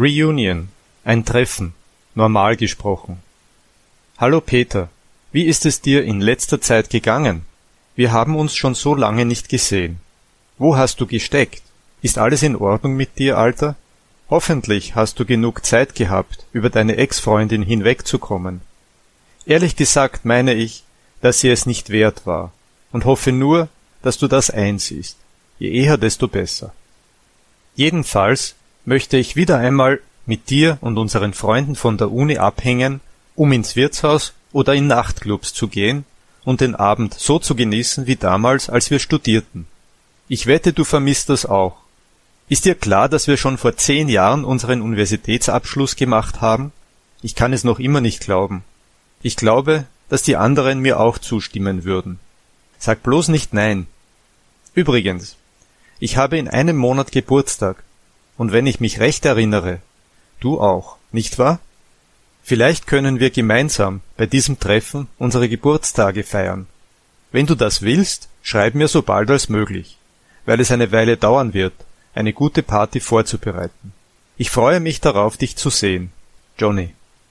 Reunion, ein Treffen, normal gesprochen. Hallo Peter, wie ist es dir in letzter Zeit gegangen? Wir haben uns schon so lange nicht gesehen. Wo hast du gesteckt? Ist alles in Ordnung mit dir, Alter? Hoffentlich hast du genug Zeit gehabt, über deine Ex-Freundin hinwegzukommen. Ehrlich gesagt meine ich, dass sie es nicht wert war und hoffe nur, dass du das einsiehst. Je eher, desto besser. Jedenfalls möchte ich wieder einmal mit dir und unseren Freunden von der Uni abhängen, um ins Wirtshaus oder in Nachtclubs zu gehen und den Abend so zu genießen wie damals, als wir studierten. Ich wette, du vermisst das auch. Ist dir klar, dass wir schon vor zehn Jahren unseren Universitätsabschluss gemacht haben? Ich kann es noch immer nicht glauben. Ich glaube, dass die anderen mir auch zustimmen würden. Sag bloß nicht nein. Übrigens, ich habe in einem Monat Geburtstag, und wenn ich mich recht erinnere, du auch, nicht wahr? Vielleicht können wir gemeinsam bei diesem Treffen unsere Geburtstage feiern. Wenn du das willst, schreib mir so bald als möglich, weil es eine Weile dauern wird, eine gute Party vorzubereiten. Ich freue mich darauf, dich zu sehen. Johnny